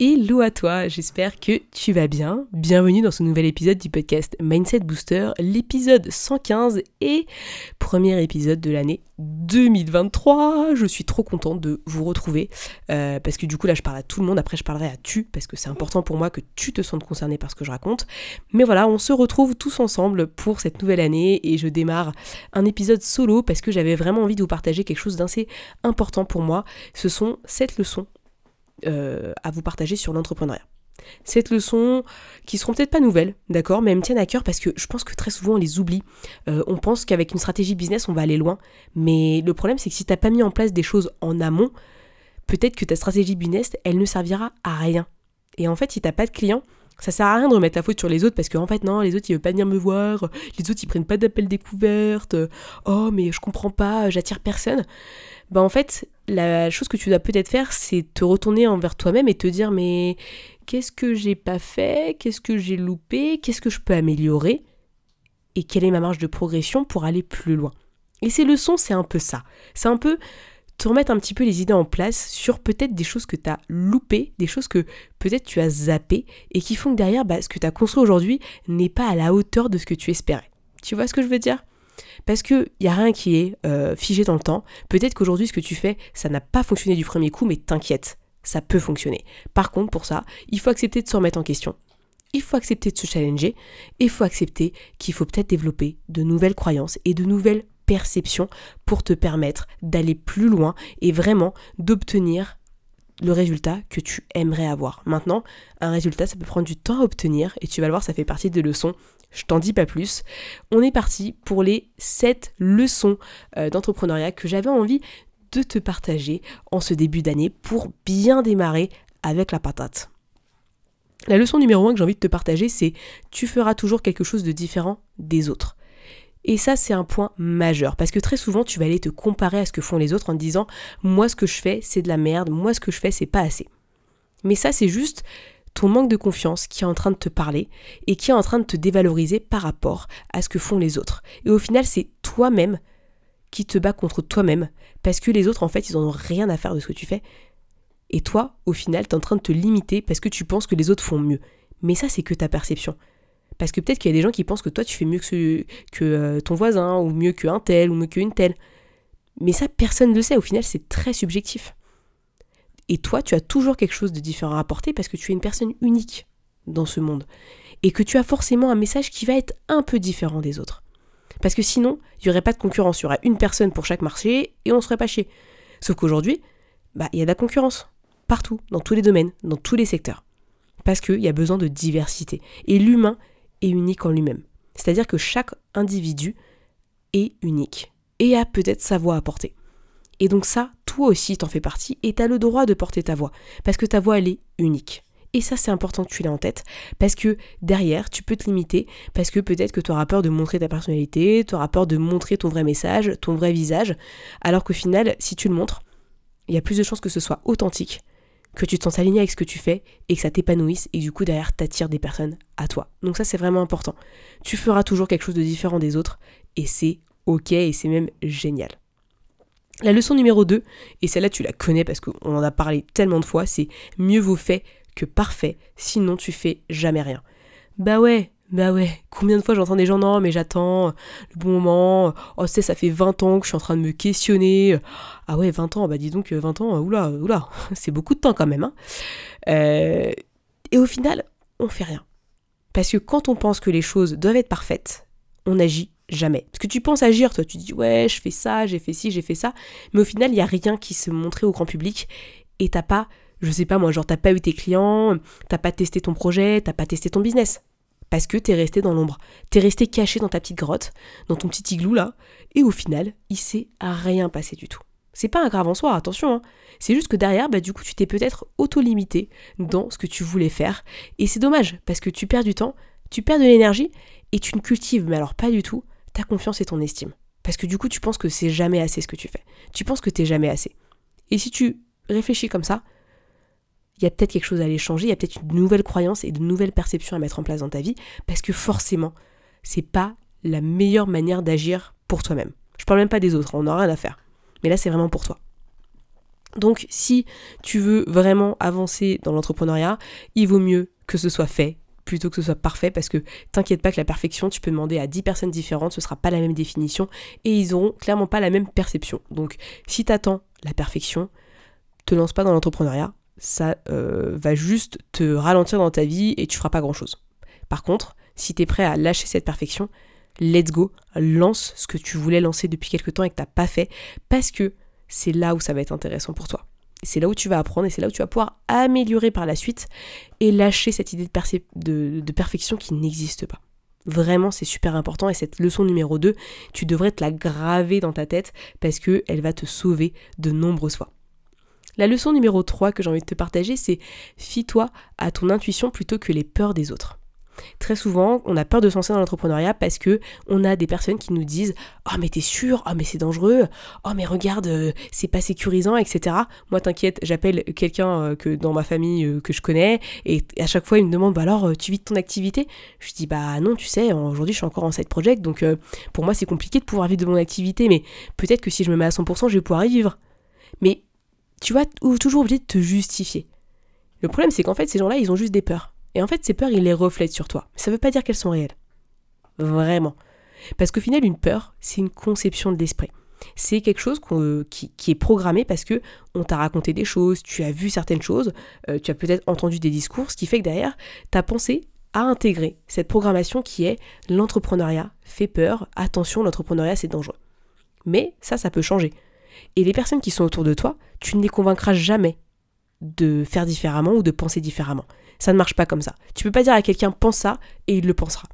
Hello à toi, j'espère que tu vas bien. Bienvenue dans ce nouvel épisode du podcast Mindset Booster, l'épisode 115 et premier épisode de l'année 2023. Je suis trop contente de vous retrouver euh, parce que du coup là je parle à tout le monde, après je parlerai à tu parce que c'est important pour moi que tu te sentes concerné par ce que je raconte. Mais voilà, on se retrouve tous ensemble pour cette nouvelle année et je démarre un épisode solo parce que j'avais vraiment envie de vous partager quelque chose d'assez important pour moi. Ce sont cette leçons euh, à vous partager sur l'entrepreneuriat. Cette leçon, qui seront peut-être pas nouvelles, d'accord, mais elles me tiennent à cœur parce que je pense que très souvent on les oublie. Euh, on pense qu'avec une stratégie business on va aller loin, mais le problème c'est que si t'as pas mis en place des choses en amont, peut-être que ta stratégie business elle ne servira à rien. Et en fait, si t'as pas de clients, ça sert à rien de remettre la faute sur les autres parce qu'en en fait non les autres ils veulent pas venir me voir les autres ils prennent pas d'appel découverte oh mais je comprends pas j'attire personne bah en fait, la chose que tu dois peut-être faire, c'est te retourner envers toi-même et te dire mais qu'est-ce que j'ai pas fait? Qu'est-ce que j'ai loupé? Qu'est-ce que je peux améliorer? Et quelle est ma marge de progression pour aller plus loin? Et ces leçons, c'est un peu ça. C'est un peu te remettre un petit peu les idées en place sur peut-être des choses que tu as loupées, des choses que peut-être tu as zappées et qui font que derrière, bah, ce que tu as construit aujourd'hui n'est pas à la hauteur de ce que tu espérais. Tu vois ce que je veux dire? Parce qu'il n'y a rien qui est euh, figé dans le temps. Peut-être qu'aujourd'hui, ce que tu fais, ça n'a pas fonctionné du premier coup, mais t'inquiète, ça peut fonctionner. Par contre, pour ça, il faut accepter de se remettre en question. Il faut accepter de se challenger. Et il faut accepter qu'il faut peut-être développer de nouvelles croyances et de nouvelles perceptions pour te permettre d'aller plus loin et vraiment d'obtenir le résultat que tu aimerais avoir. Maintenant, un résultat, ça peut prendre du temps à obtenir et tu vas le voir, ça fait partie des leçons je t'en dis pas plus. On est parti pour les 7 leçons euh, d'entrepreneuriat que j'avais envie de te partager en ce début d'année pour bien démarrer avec la patate. La leçon numéro 1 que j'ai envie de te partager, c'est tu feras toujours quelque chose de différent des autres. Et ça, c'est un point majeur, parce que très souvent, tu vas aller te comparer à ce que font les autres en te disant, moi, ce que je fais, c'est de la merde, moi, ce que je fais, c'est pas assez. Mais ça, c'est juste ton manque de confiance qui est en train de te parler et qui est en train de te dévaloriser par rapport à ce que font les autres. Et au final, c'est toi-même qui te bats contre toi-même parce que les autres, en fait, ils n'en ont rien à faire de ce que tu fais. Et toi, au final, tu es en train de te limiter parce que tu penses que les autres font mieux. Mais ça, c'est que ta perception. Parce que peut-être qu'il y a des gens qui pensent que toi, tu fais mieux que, que euh, ton voisin, ou mieux qu'un tel, ou mieux qu'une telle. Mais ça, personne ne le sait. Au final, c'est très subjectif. Et toi, tu as toujours quelque chose de différent à apporter parce que tu es une personne unique dans ce monde. Et que tu as forcément un message qui va être un peu différent des autres. Parce que sinon, il n'y aurait pas de concurrence. Il y aurait une personne pour chaque marché et on ne serait pas chier. Sauf qu'aujourd'hui, bah, il y a de la concurrence. Partout, dans tous les domaines, dans tous les secteurs. Parce qu'il y a besoin de diversité. Et l'humain est unique en lui-même. C'est-à-dire que chaque individu est unique et a peut-être sa voix à porter. Et donc ça, toi aussi t'en fais partie et t'as le droit de porter ta voix. Parce que ta voix, elle est unique. Et ça, c'est important que tu l'aies en tête, parce que derrière, tu peux te limiter, parce que peut-être que tu auras peur de montrer ta personnalité, tu auras peur de montrer ton vrai message, ton vrai visage, alors qu'au final, si tu le montres, il y a plus de chances que ce soit authentique, que tu te sens aligné avec ce que tu fais, et que ça t'épanouisse, et du coup, derrière, t'attires des personnes à toi. Donc ça, c'est vraiment important. Tu feras toujours quelque chose de différent des autres, et c'est ok, et c'est même génial. La leçon numéro 2, et celle-là tu la connais parce qu'on en a parlé tellement de fois, c'est mieux vaut fait que parfait, sinon tu fais jamais rien. Bah ouais, bah ouais, combien de fois j'entends des gens, non mais j'attends le bon moment, oh sais ça fait 20 ans que je suis en train de me questionner, ah ouais 20 ans, bah dis donc 20 ans, oula, oula, c'est beaucoup de temps quand même. Hein. Euh, et au final, on fait rien. Parce que quand on pense que les choses doivent être parfaites, on agit Jamais. Parce que tu penses agir, toi, tu dis ouais, je fais ça, j'ai fait ci, j'ai fait ça, mais au final, il n'y a rien qui se montrait au grand public et t'as pas, je sais pas moi, genre t'as pas eu tes clients, t'as pas testé ton projet, t'as pas testé ton business. Parce que t'es resté dans l'ombre. T'es resté caché dans ta petite grotte, dans ton petit igloo là, et au final, il s'est rien passé du tout. C'est pas un grave en soi, attention. Hein. C'est juste que derrière, bah, du coup, tu t'es peut-être auto-limité dans ce que tu voulais faire. Et c'est dommage, parce que tu perds du temps, Tu perds de l'énergie et tu ne cultives, mais alors pas du tout, ta confiance et ton estime. Parce que du coup, tu penses que c'est jamais assez ce que tu fais. Tu penses que t'es jamais assez. Et si tu réfléchis comme ça, il y a peut-être quelque chose à aller changer, il y a peut-être une nouvelle croyance et de nouvelles perceptions à mettre en place dans ta vie, parce que forcément, c'est pas la meilleure manière d'agir pour toi-même. Je parle même pas des autres, on n'a rien à faire. Mais là, c'est vraiment pour toi. Donc, si tu veux vraiment avancer dans l'entrepreneuriat, il vaut mieux que ce soit fait plutôt que ce soit parfait parce que t'inquiète pas que la perfection, tu peux demander à 10 personnes différentes, ce sera pas la même définition et ils auront clairement pas la même perception. Donc, si t'attends la perfection, te lance pas dans l'entrepreneuriat, ça euh, va juste te ralentir dans ta vie et tu feras pas grand chose. Par contre, si tu es prêt à lâcher cette perfection, let's go, lance ce que tu voulais lancer depuis quelque temps et que t'as pas fait, parce que c'est là où ça va être intéressant pour toi. C'est là où tu vas apprendre et c'est là où tu vas pouvoir améliorer par la suite et lâcher cette idée de, de perfection qui n'existe pas. Vraiment, c'est super important et cette leçon numéro 2, tu devrais te la graver dans ta tête parce qu'elle va te sauver de nombreuses fois. La leçon numéro 3 que j'ai envie de te partager, c'est fie-toi à ton intuition plutôt que les peurs des autres. Très souvent, on a peur de se lancer dans l'entrepreneuriat parce que on a des personnes qui nous disent "Oh mais t'es sûr? Oh mais c'est dangereux? Oh mais regarde, euh, c'est pas sécurisant, etc." Moi t'inquiète, j'appelle quelqu'un euh, que dans ma famille euh, que je connais et à chaque fois il me demande "Bah alors tu vis de ton activité Je dis "Bah non, tu sais, aujourd'hui je suis encore en side project donc pour moi c'est compliqué de pouvoir vivre de mon activité mais peut-être que si je me mets à 100%, je vais pouvoir y vivre." Mais tu vas toujours obligé de te justifier. Le problème, c'est qu'en fait, ces gens-là, ils ont juste des peurs. Et en fait, ces peurs, ils les reflètent sur toi. Ça ne veut pas dire qu'elles sont réelles. Vraiment. Parce qu'au final, une peur, c'est une conception de l'esprit. C'est quelque chose qui, est programmé parce que on t'a raconté des choses, tu as vu certaines choses, euh, tu as peut-être entendu des discours, ce qui fait que derrière, ta pensée a intégré cette programmation qui est l'entrepreneuriat fait peur, attention, l'entrepreneuriat c'est dangereux. Mais ça, ça peut changer. Et les personnes qui sont autour de toi, tu ne les convaincras jamais de faire différemment ou de penser différemment. Ça ne marche pas comme ça. Tu peux pas dire à quelqu'un pense ça et il le pensera.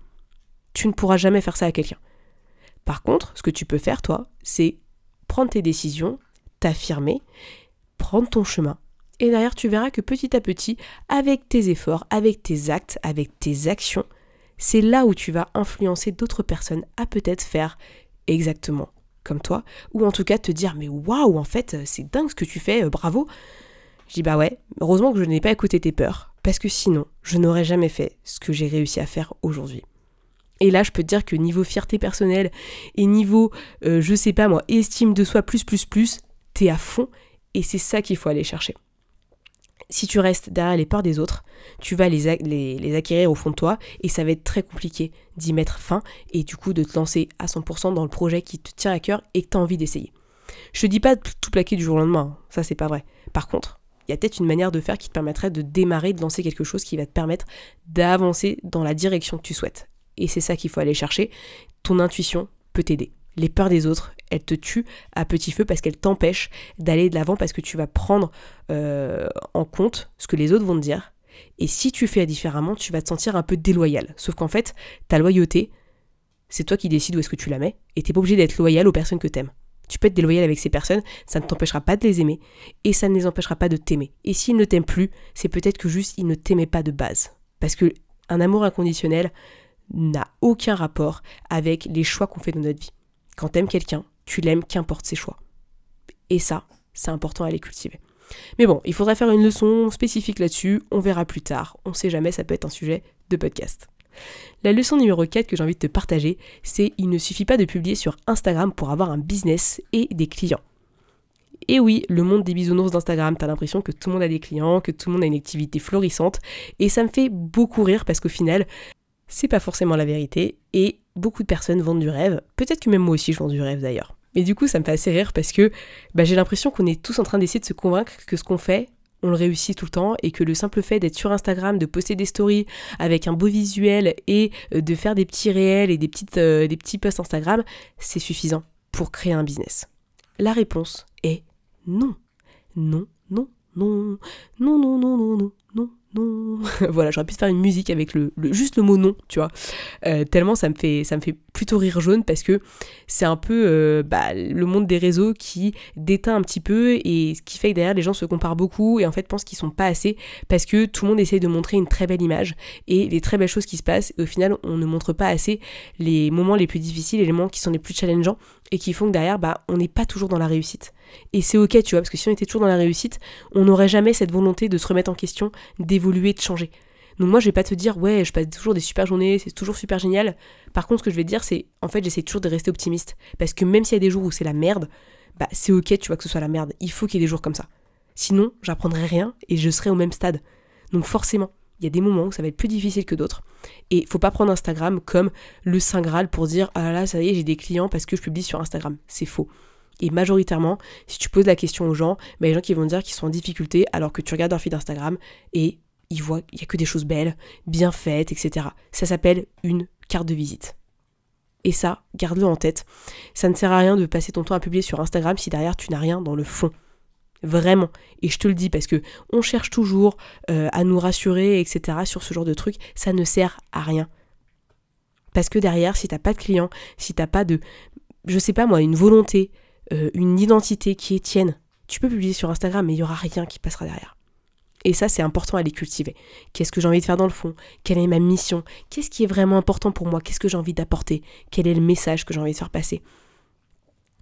Tu ne pourras jamais faire ça à quelqu'un. Par contre, ce que tu peux faire, toi, c'est prendre tes décisions, t'affirmer, prendre ton chemin. Et derrière, tu verras que petit à petit, avec tes efforts, avec tes actes, avec tes actions, c'est là où tu vas influencer d'autres personnes à peut-être faire exactement comme toi, ou en tout cas te dire mais waouh, en fait, c'est dingue ce que tu fais, euh, bravo. Je dis bah ouais, heureusement que je n'ai pas écouté tes peurs, parce que sinon, je n'aurais jamais fait ce que j'ai réussi à faire aujourd'hui. Et là, je peux te dire que niveau fierté personnelle et niveau, euh, je sais pas moi, estime de soi plus plus plus, t'es à fond, et c'est ça qu'il faut aller chercher si tu restes derrière les peurs des autres, tu vas les, acquérir au fond de toi et ça va être très compliqué d'y mettre fin et du coup de te lancer à 100% dans le projet qui te tient à cœur et que tu as envie d'essayer. Je te dis pas de tout plaquer du jour au lendemain, hein. ça c'est pas vrai. Par contre, il y a peut-être une manière de faire qui te permettrait de démarrer, de lancer quelque chose qui va te permettre d'avancer dans la direction que tu souhaites. Et c'est ça qu'il faut aller chercher. Ton intuition peut t'aider les peurs des autres, elles te tuent à petit feu parce qu'elles t'empêchent d'aller de l'avant parce que tu vas prendre euh, en compte ce que les autres vont te dire. Et si tu fais différemment, tu vas te sentir un peu déloyal. Sauf qu'en fait, ta loyauté, c'est toi qui décides où est-ce que tu la mets, et t'es pas obligé d'être loyal aux personnes que t'aimes. Tu peux être déloyal avec ces personnes, ça ne t'empêchera pas de les aimer, et ça ne les empêchera pas de t'aimer. Et s'ils ne t'aiment plus, c'est peut-être que juste ils ne t'aimaient pas de base. Parce que un amour inconditionnel n'a aucun rapport avec les choix qu'on fait dans notre vie. Quand t'aimes quelqu'un, tu l'aimes qu'importe ses choix. Et ça, c'est important à les cultiver. Mais bon, il faudrait faire une leçon spécifique là-dessus, on verra plus tard, on sait jamais, ça peut être un sujet de podcast. La leçon numéro 4 que j'ai envie de te partager, c'est il ne suffit pas de publier sur Instagram pour avoir un business et des clients. Et oui, le monde des bisounours d'Instagram, t'as l'impression que tout le monde a des clients, que tout le monde a une activité florissante, et ça me fait beaucoup rire parce qu'au final, c'est pas forcément la vérité, et beaucoup de personnes vendent du rêve. Peut-être que même moi aussi je vends du rêve d'ailleurs. Mais du coup, ça me fait assez rire parce que bah, j'ai l'impression qu'on est tous en train d'essayer de se convaincre que ce qu'on fait, on le réussit tout le temps et que le simple fait d'être sur Instagram, de poster des stories avec un beau visuel et euh, de faire des petits réels et des, petites, euh, des petits posts Instagram, c'est suffisant pour créer un business. La réponse est non. Non, non, non, non, non, non, non, non, non, non. voilà, j'aurais pu faire une musique avec le, juste le mot non, tu vois. Euh, tellement ça me fait ça me fait plutôt rire jaune parce que c'est un peu euh, bah, le monde des réseaux qui déteint un petit peu et ce qui fait que derrière les gens se comparent beaucoup et en fait pensent qu'ils sont pas assez parce que tout le monde essaye de montrer une très belle image et les très belles choses qui se passent et au final on ne montre pas assez les moments les plus difficiles les moments qui sont les plus challengeants et qui font que derrière bah on n'est pas toujours dans la réussite. Et c'est ok, tu vois, parce que si on était toujours dans la réussite, on n'aurait jamais cette volonté de se remettre en question, d'évoluer, de changer. Donc moi, je vais pas te dire, ouais, je passe toujours des super journées, c'est toujours super génial. Par contre, ce que je vais te dire, c'est, en fait, j'essaie toujours de rester optimiste. Parce que même s'il y a des jours où c'est la merde, bah c'est ok, tu vois, que ce soit la merde. Il faut qu'il y ait des jours comme ça. Sinon, j'apprendrai rien et je serai au même stade. Donc forcément, il y a des moments où ça va être plus difficile que d'autres. Et faut pas prendre Instagram comme le Saint Graal pour dire, ah là, ça y est, j'ai des clients parce que je publie sur Instagram. C'est faux. Et majoritairement, si tu poses la question aux gens, bah, des gens qui vont dire qu'ils sont en difficulté alors que tu regardes leur feed Instagram et ils voient qu'il n'y a que des choses belles, bien faites, etc. Ça s'appelle une carte de visite. Et ça, garde-le en tête. Ça ne sert à rien de passer ton temps à publier sur Instagram si derrière tu n'as rien dans le fond. Vraiment. Et je te le dis parce que on cherche toujours euh, à nous rassurer, etc. sur ce genre de trucs. Ça ne sert à rien. Parce que derrière, si t'as pas de clients, si t'as pas de, je sais pas moi, une volonté, euh, une identité qui est tienne. Tu peux publier sur Instagram, mais il n'y aura rien qui passera derrière. Et ça, c'est important à les cultiver. Qu'est-ce que j'ai envie de faire dans le fond? Quelle est ma mission? Qu'est-ce qui est vraiment important pour moi? Qu'est-ce que j'ai envie d'apporter? Quel est le message que j'ai envie de faire passer?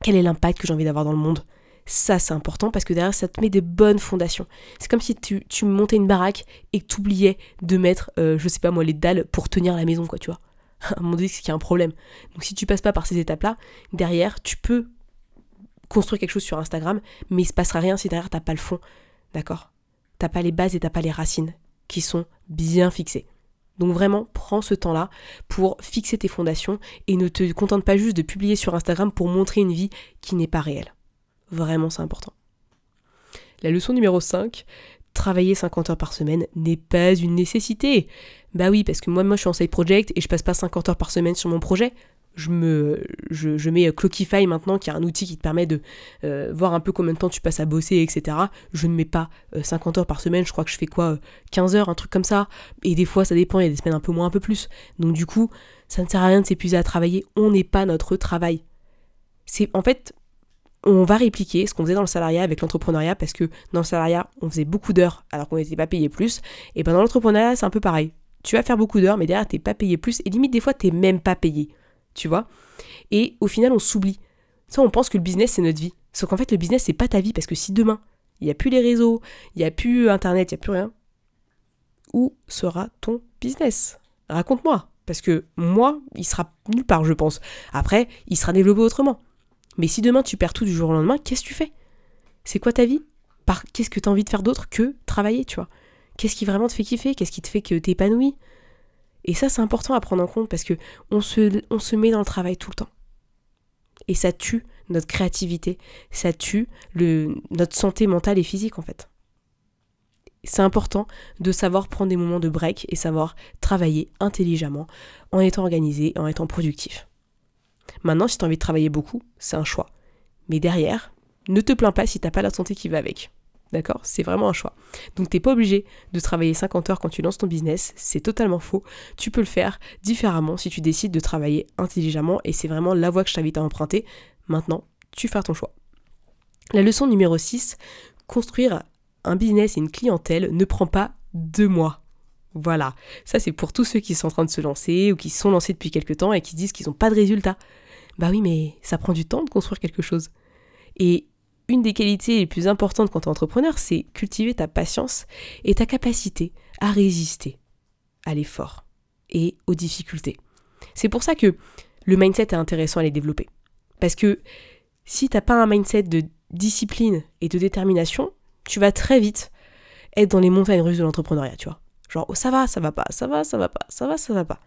Quel est l'impact que j'ai envie d'avoir dans le monde? Ça, c'est important parce que derrière, ça te met des bonnes fondations. C'est comme si tu, montais une baraque et que tu oubliais de mettre, euh, je sais pas moi, les dalles pour tenir la maison, quoi, tu vois. À un moment donné, c'est qu'il y a un problème. Donc si tu passes pas par ces étapes-là, derrière, tu peux construire quelque chose sur Instagram, mais il se passera rien si derrière t'as pas le fond, d'accord? T'as pas les bases et t'as pas les racines qui sont bien fixées. Donc vraiment, prends ce temps-là pour fixer tes fondations et ne te contente pas juste de publier sur Instagram pour montrer une vie qui n'est pas réelle. Vraiment, c'est important. La leçon numéro 5, travailler 50 heures par semaine n'est pas une nécessité. Bah oui, parce que moi, moi je suis en side project et je passe pas 50 heures par semaine sur mon projet je me je, mets Clockify maintenant qui est un outil qui te permet de euh, voir un peu combien de temps tu passes à bosser etc je ne mets pas 50 euh, heures par semaine je crois que je fais quoi 15 euh, heures un truc comme ça. Et des fois ça dépend il y a des semaines un peu moins un peu plus. Donc du coup ça ne sert à rien de s'épuiser à travailler. On n'est pas notre travail. C'est en fait on va répliquer ce qu'on faisait dans le salariat avec l'entrepreneuriat parce que dans le salariat on faisait beaucoup d'heures alors qu'on n'était pas payé plus. Et ben dans l'entrepreneuriat c'est un peu pareil. Tu vas faire beaucoup d'heures mais derrière t'es pas payé plus. Et limite des fois t'es même pas payé tu vois. Et au final, on s'oublie. Ça, on pense que le business, c'est notre vie. Sauf qu'en fait, le business, c'est pas ta vie, parce que si demain, il n'y a plus les réseaux, il n'y a plus Internet, il n'y a plus rien, où sera ton business? Raconte-moi. Parce que moi, il sera nulle part, je pense. Après, il sera développé autrement. Mais si demain tu perds tout du jour au lendemain, qu'est-ce que tu fais? C'est quoi ta vie? Qu'est-ce que tu as envie de faire d'autre que travailler, tu vois? Qu'est-ce qui vraiment te fait kiffer? Qu'est-ce qui te fait que tu épanouis et ça, c'est important à prendre en compte parce que on se, met dans le travail tout le temps. Et ça tue notre créativité, ça tue notre santé mentale et physique en fait. C'est important de savoir prendre des moments de break et savoir travailler intelligemment en étant organisé et en étant productif. Maintenant, si tu as envie de travailler beaucoup, c'est un choix. Mais derrière, ne te plains pas si t'as pas la santé qui va avec. D'accord? C'est vraiment un choix. Donc t'es pas obligé de travailler 50 heures quand tu lances ton business, c'est totalement faux. Tu peux le faire différemment si tu décides de travailler intelligemment et c'est vraiment la voie que je t'invite à emprunter. Maintenant, tu fais ton choix. La leçon numéro 6, construire un business et une clientèle ne prend pas deux mois. Voilà, ça c'est pour tous ceux qui sont en train de se lancer ou qui sont lancés depuis quelques temps et qui disent qu'ils n'ont pas de résultats. Bah oui, mais ça prend du temps de construire quelque chose. Et une des qualités les plus importantes quand tu es entrepreneur, c'est cultiver ta patience et ta capacité à résister à l'effort et aux difficultés. C'est pour ça que le mindset est intéressant à les développer. Parce que si t'as pas un mindset de discipline et de détermination, tu vas très vite être dans les montagnes russes de l'entrepreneuriat, tu vois. Genre, oh, ça va, ça va pas, ça va, ça va pas, ça va, ça va pas.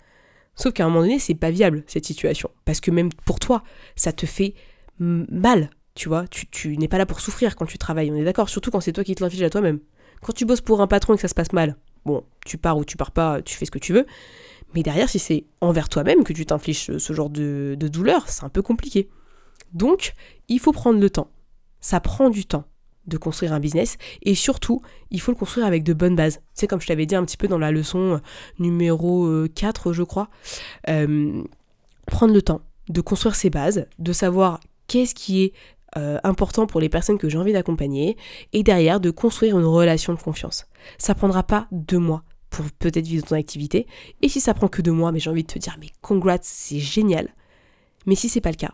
Sauf qu'à un moment donné, c'est pas viable, cette situation. Parce que même pour toi, ça te fait mal tu vois, tu, n'es pas là pour souffrir quand tu travailles, on est d'accord, surtout quand c'est toi qui te l'inflige à toi-même. Quand tu bosses pour un patron et que ça se passe mal, bon, tu pars ou tu pars pas, tu fais ce que tu veux. Mais derrière, si c'est envers toi-même que tu t'infliges ce, genre de, douleur, c'est un peu compliqué. Donc, il faut prendre le temps. Ça prend du temps. de construire un business et surtout, il faut le construire avec de bonnes bases. C'est comme je t'avais dit un petit peu dans la leçon numéro 4, euh, je crois. Euh, prendre le temps de construire ses bases, de savoir qu'est-ce qui est important pour les personnes que j'ai envie d'accompagner et derrière de construire une relation de confiance. Ça prendra pas deux mois pour peut-être vivre ton activité et si ça prend que deux mois, mais j'ai envie de te dire mais congrats, c'est génial. Mais si c'est pas le cas,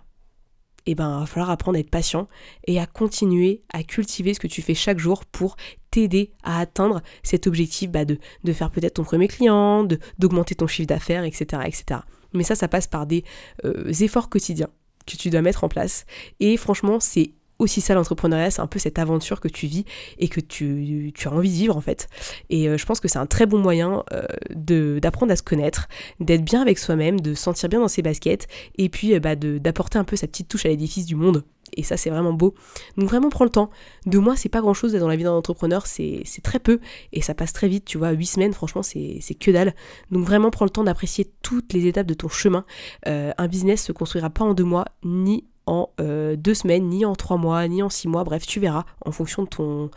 eh ben, il va falloir apprendre à être patient et à continuer à cultiver ce que tu fais chaque jour pour t'aider à atteindre cet objectif bah, de, de faire peut-être ton premier client, d'augmenter ton chiffre d'affaires, etc., etc. Mais ça, ça passe par des euh, efforts quotidiens que tu dois mettre en place. Et franchement, c'est aussi ça l'entrepreneuriat, c'est un peu cette aventure que tu vis et que tu, as envie de vivre en fait. Et euh, je pense que c'est un très bon moyen euh, d'apprendre à se connaître, d'être bien avec soi-même, de se sentir bien dans ses baskets et puis euh, bah, d'apporter un peu sa petite touche à l'édifice du monde. Et ça, c'est vraiment beau. Donc vraiment, prends le temps. Deux mois, c'est pas grand-chose dans la vie d'un entrepreneur, c'est très peu. Et ça passe très vite, tu vois. Huit semaines, franchement, c'est que dalle. Donc vraiment, prends le temps d'apprécier toutes les étapes de ton chemin. un business se construira pas en deux mois, ni en euh, deux semaines, ni en trois mois, ni en six mois. Bref, tu verras en fonction de ton,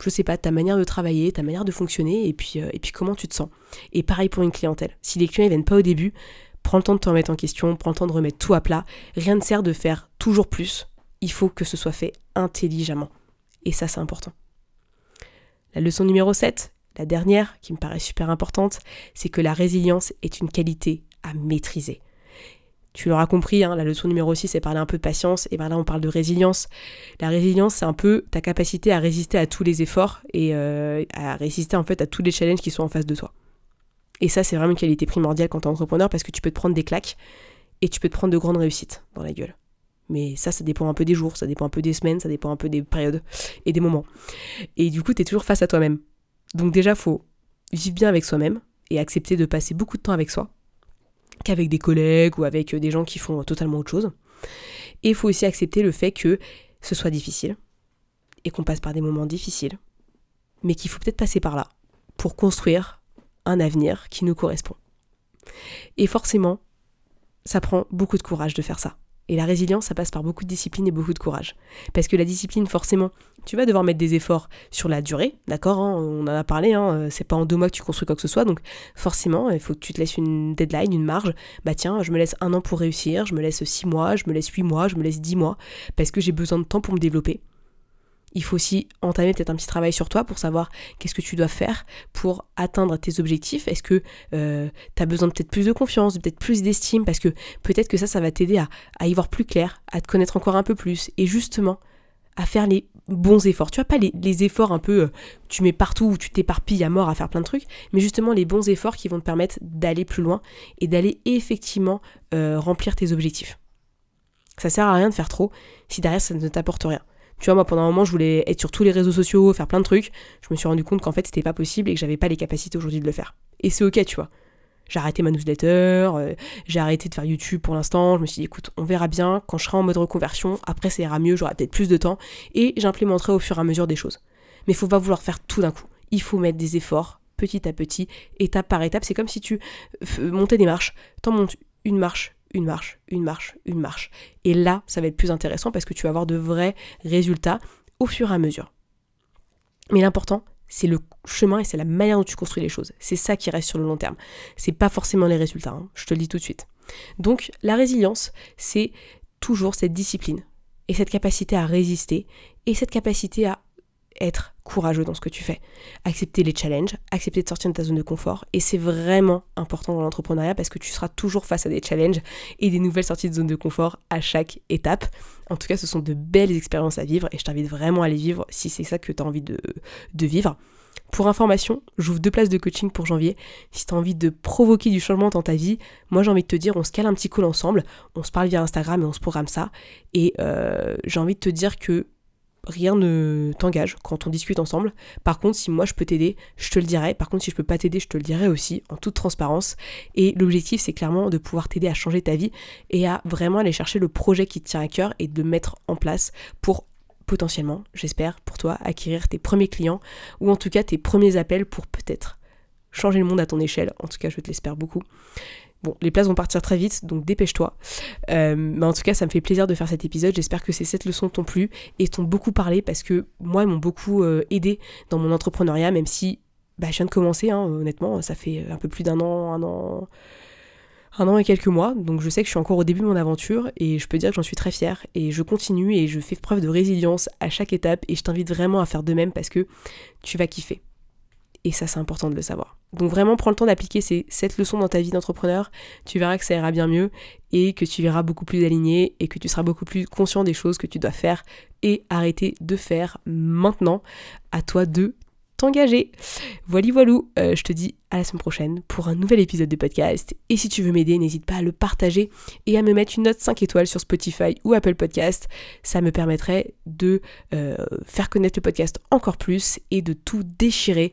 je sais pas, ta manière de travailler, ta manière de fonctionner, et puis, euh, et puis comment tu te sens. Et pareil pour une clientèle. Si les clients ne viennent pas au début, prends le temps de te remettre en question, prends le temps de remettre tout à plat. Rien ne sert de faire toujours plus. Il faut que ce soit fait intelligemment. Et ça, c'est important. La leçon numéro 7, la dernière, qui me paraît super importante, c'est que la résilience est une qualité à maîtriser. Tu l'auras compris, hein, la leçon numéro 6, c'est parler un peu de patience, et ben là on parle de résilience. La résilience, c'est un peu ta capacité à résister à tous les efforts et euh, à résister en fait à tous les challenges qui sont en face de toi. Et ça, c'est vraiment une qualité primordiale quand tu es entrepreneur parce que tu peux te prendre des claques et tu peux te prendre de grandes réussites dans la gueule. Mais ça, ça dépend un peu des jours, ça dépend un peu des semaines, ça dépend un peu des périodes et des moments. Et du coup, tu es toujours face à toi-même. Donc déjà, faut vivre bien avec soi-même et accepter de passer beaucoup de temps avec soi qu'avec des collègues ou avec euh, des gens qui font totalement autre chose. Et il faut aussi accepter le fait que ce soit difficile et qu'on passe par des moments difficiles, mais qu'il faut peut-être passer par là pour construire un avenir qui nous correspond. Et forcément, ça prend beaucoup de courage de faire ça. Et la résilience, ça passe par beaucoup de discipline et beaucoup de courage. Parce que la discipline, forcément, tu vas devoir mettre des efforts sur la durée, d'accord hein, On en a parlé, hein, euh, c'est pas en deux mois que tu construis quoi que ce soit, donc forcément, il faut que tu te laisses une deadline, une marge. Bah tiens, je me laisse un an pour réussir, je me laisse six mois, je me laisse huit mois, je me laisse dix mois, parce que j'ai besoin de temps pour me développer. Il faut aussi entamer peut-être un petit travail sur toi pour savoir qu'est-ce que tu dois faire pour atteindre tes objectifs. Est-ce que euh, tu as besoin peut-être plus de confiance, peut-être plus d'estime, parce que peut-être que ça, ça va t'aider à, y voir plus clair, à te connaître encore un peu plus, et justement à faire les bons efforts. Tu vois, pas les, efforts un peu, euh, tu mets partout où tu t'éparpilles à mort à faire plein de trucs, mais justement les bons efforts qui vont te permettre d'aller plus loin et d'aller effectivement euh, remplir tes objectifs. Ça sert à rien de faire trop si derrière ça ne t'apporte rien. Tu vois, moi pendant un moment, je voulais être sur tous les réseaux sociaux, faire plein de trucs. Je me suis rendu compte qu'en fait, c'était pas possible et que j'avais pas les capacités aujourd'hui de le faire. Et c'est ok, tu vois. J'ai arrêté ma newsletter, euh, j'ai arrêté de faire YouTube pour l'instant. Je me suis dit, écoute, on verra bien quand je serai en mode reconversion. Après, ça ira mieux, j'aurai peut-être plus de temps et j'implémenterai au fur et à mesure des choses. Mais faut pas vouloir faire tout d'un coup. Il faut mettre des efforts petit à petit, étape par étape. C'est comme si tu montais des marches. T'en montes une marche, une marche, une marche, une marche. Et là, ça va être plus intéressant parce que tu vas avoir de vrais résultats au fur et à mesure. Mais l'important, c'est le chemin et c'est la manière dont tu construis les choses. C'est ça qui reste sur le long terme. C'est pas forcément les résultats, hein. je te le dis tout de suite. Donc, la résilience, c'est toujours cette discipline et cette capacité à résister et cette capacité à être courageux dans ce que tu fais. Accepter les challenges, accepter de sortir de ta zone de confort. Et c'est vraiment important dans l'entrepreneuriat parce que tu seras toujours face à des challenges et des nouvelles sorties de zone de confort à chaque étape. En tout cas, ce sont de belles expériences à vivre et je t'invite vraiment à les vivre si c'est ça que tu as envie de, vivre. Pour information, j'ouvre deux places de coaching pour janvier. Si tu envie de provoquer du changement dans ta vie, moi j'ai envie de te dire, on se cale un petit call ensemble, on se parle via Instagram et on se programme ça. Et euh, j'ai envie de te dire que rien ne t'engage quand on discute ensemble. Par contre, si moi je peux t'aider, je te le dirai. Par contre, si je peux pas t'aider, je te le dirai aussi, en toute transparence. Et l'objectif, c'est clairement de pouvoir t'aider à changer ta vie et à vraiment aller chercher le projet qui te tient à cœur et de mettre en place pour potentiellement, j'espère, pour toi, acquérir tes premiers clients ou en tout cas tes premiers appels pour peut-être changer le monde à ton échelle. En tout cas, je te l'espère beaucoup. Bon, les places vont partir très vite, donc dépêche-toi. Euh, mais en tout cas, ça me fait plaisir de faire cet épisode. J'espère que ces 7 leçons t'ont plu et t'ont beaucoup parlé parce que moi, elles m'ont beaucoup euh, aidé dans mon entrepreneuriat, même si bah, je viens de commencer, hein, honnêtement, ça fait un peu plus d'un an, un an, un an et quelques mois, donc je sais que je suis encore au début de mon aventure et je peux dire que j'en suis très fière et je continue et je fais preuve de résilience à chaque étape et je t'invite vraiment à faire de même parce que tu vas kiffer. Et ça c'est important de le savoir. Donc vraiment prends le temps d'appliquer ces 7 leçons dans ta vie d'entrepreneur, tu verras que ça ira bien mieux et que tu verras beaucoup plus aligné et que tu seras beaucoup plus conscient des choses que tu dois faire et arrêter de faire maintenant. À toi de engagé. Voilà, voilou, euh, je te dis à la semaine prochaine pour un nouvel épisode de podcast. Et si tu veux m'aider, n'hésite pas à le partager et à me mettre une note 5 étoiles sur Spotify ou Apple Podcast. Ça me permettrait de euh, faire connaître le podcast encore plus et de tout déchirer